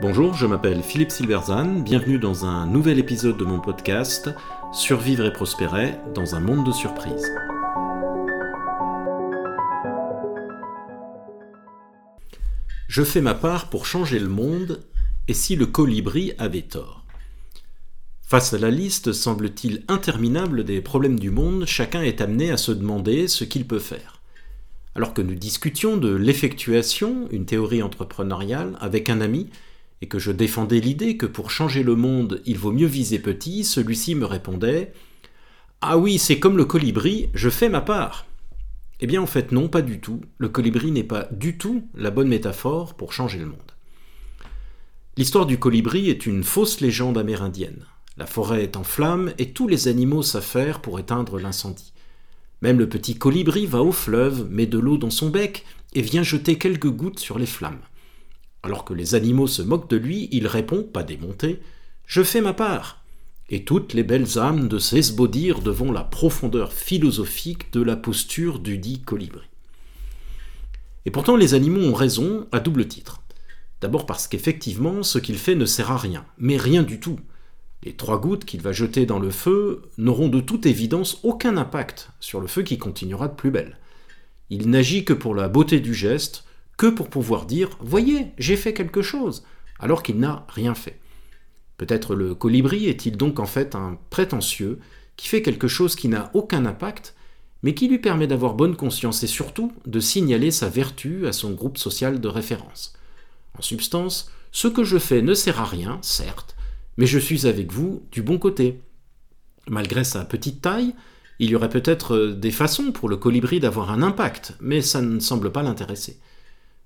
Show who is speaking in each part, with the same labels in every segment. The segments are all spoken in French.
Speaker 1: Bonjour, je m'appelle Philippe Silverzan, bienvenue dans un nouvel épisode de mon podcast Survivre et prospérer dans un monde de surprises. Je fais ma part pour changer le monde, et si le colibri avait tort? Face à la liste, semble-t-il interminable des problèmes du monde, chacun est amené à se demander ce qu'il peut faire. Alors que nous discutions de l'effectuation, une théorie entrepreneuriale, avec un ami, et que je défendais l'idée que pour changer le monde, il vaut mieux viser petit, celui-ci me répondait Ah oui, c'est comme le colibri, je fais ma part. Eh bien, en fait, non, pas du tout. Le colibri n'est pas du tout la bonne métaphore pour changer le monde. L'histoire du colibri est une fausse légende amérindienne. La forêt est en flammes et tous les animaux s'affairent pour éteindre l'incendie. Même le petit colibri va au fleuve, met de l'eau dans son bec et vient jeter quelques gouttes sur les flammes. Alors que les animaux se moquent de lui, il répond, pas démonté Je fais ma part. Et toutes les belles âmes de s'esbaudir devant la profondeur philosophique de la posture du dit colibri. Et pourtant, les animaux ont raison à double titre. D'abord parce qu'effectivement, ce qu'il fait ne sert à rien, mais rien du tout. Les trois gouttes qu'il va jeter dans le feu n'auront de toute évidence aucun impact sur le feu qui continuera de plus belle. Il n'agit que pour la beauté du geste, que pour pouvoir dire Voyez, j'ai fait quelque chose, alors qu'il n'a rien fait. Peut-être le colibri est-il donc en fait un prétentieux qui fait quelque chose qui n'a aucun impact, mais qui lui permet d'avoir bonne conscience et surtout de signaler sa vertu à son groupe social de référence. En substance, ce que je fais ne sert à rien, certes, mais je suis avec vous du bon côté. Malgré sa petite taille, il y aurait peut-être des façons pour le colibri d'avoir un impact, mais ça ne semble pas l'intéresser.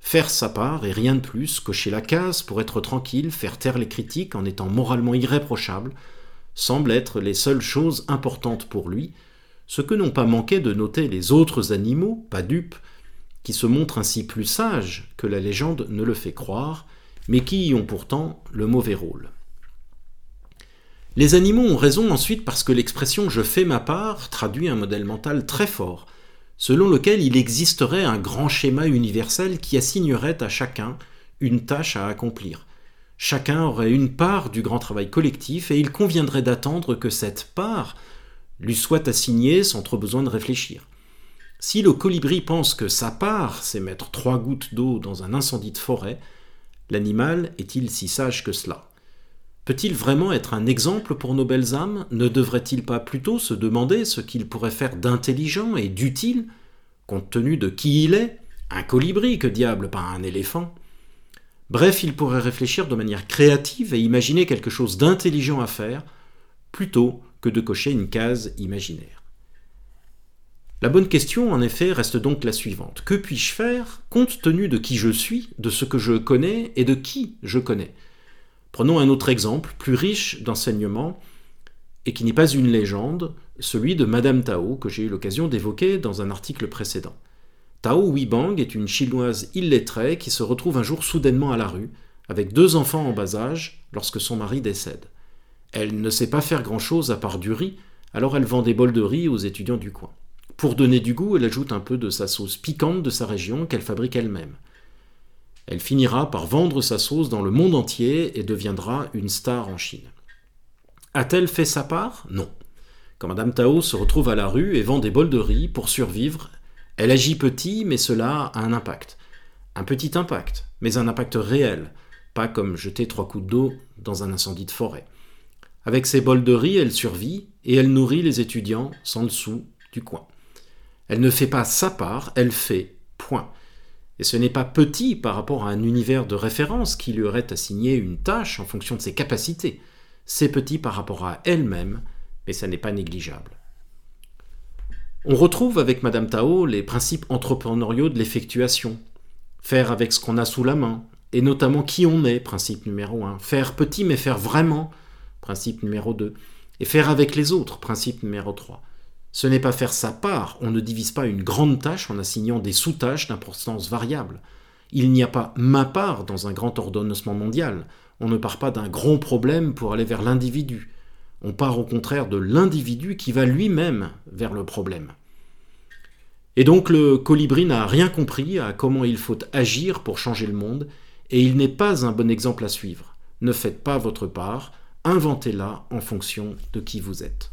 Speaker 1: Faire sa part et rien de plus, cocher la case pour être tranquille, faire taire les critiques en étant moralement irréprochable, semble être les seules choses importantes pour lui, ce que n'ont pas manqué de noter les autres animaux, pas dupes, qui se montrent ainsi plus sages que la légende ne le fait croire, mais qui y ont pourtant le mauvais rôle. Les animaux ont raison ensuite parce que l'expression je fais ma part traduit un modèle mental très fort, selon lequel il existerait un grand schéma universel qui assignerait à chacun une tâche à accomplir. Chacun aurait une part du grand travail collectif et il conviendrait d'attendre que cette part lui soit assignée sans trop besoin de réfléchir. Si le colibri pense que sa part, c'est mettre trois gouttes d'eau dans un incendie de forêt, l'animal est-il si sage que cela? Peut-il vraiment être un exemple pour nos belles âmes? Ne devrait-il pas plutôt se demander ce qu'il pourrait faire d'intelligent et d'utile, compte tenu de qui il est? Un colibri, que diable, pas un éléphant Bref, il pourrait réfléchir de manière créative et imaginer quelque chose d'intelligent à faire, plutôt que de cocher une case imaginaire. La bonne question, en effet, reste donc la suivante. Que puis-je faire compte tenu de qui je suis, de ce que je connais et de qui je connais? Prenons un autre exemple, plus riche d'enseignements, et qui n'est pas une légende, celui de Madame Tao, que j'ai eu l'occasion d'évoquer dans un article précédent. Tao Weibang est une chinoise illettrée qui se retrouve un jour soudainement à la rue, avec deux enfants en bas âge, lorsque son mari décède. Elle ne sait pas faire grand-chose à part du riz, alors elle vend des bols de riz aux étudiants du coin. Pour donner du goût, elle ajoute un peu de sa sauce piquante de sa région qu'elle fabrique elle-même. Elle finira par vendre sa sauce dans le monde entier et deviendra une star en Chine. A-t-elle fait sa part? Non. Quand Madame Tao se retrouve à la rue et vend des bols de riz pour survivre, elle agit petit, mais cela a un impact. Un petit impact, mais un impact réel, pas comme jeter trois coups d'eau dans un incendie de forêt. Avec ses bols de riz, elle survit et elle nourrit les étudiants sans le sou du coin. Elle ne fait pas sa part, elle fait point. Et ce n'est pas petit par rapport à un univers de référence qui lui aurait assigné une tâche en fonction de ses capacités. C'est petit par rapport à elle-même, mais ça n'est pas négligeable. On retrouve avec Madame Tao les principes entrepreneuriaux de l'effectuation. Faire avec ce qu'on a sous la main, et notamment qui on est, principe numéro 1. Faire petit mais faire vraiment, principe numéro 2. Et faire avec les autres, principe numéro 3. Ce n'est pas faire sa part, on ne divise pas une grande tâche en assignant des sous-tâches d'importance variable. Il n'y a pas ma part dans un grand ordonnancement mondial, on ne part pas d'un grand problème pour aller vers l'individu, on part au contraire de l'individu qui va lui-même vers le problème. Et donc le colibri n'a rien compris à comment il faut agir pour changer le monde, et il n'est pas un bon exemple à suivre. Ne faites pas votre part, inventez-la en fonction de qui vous êtes.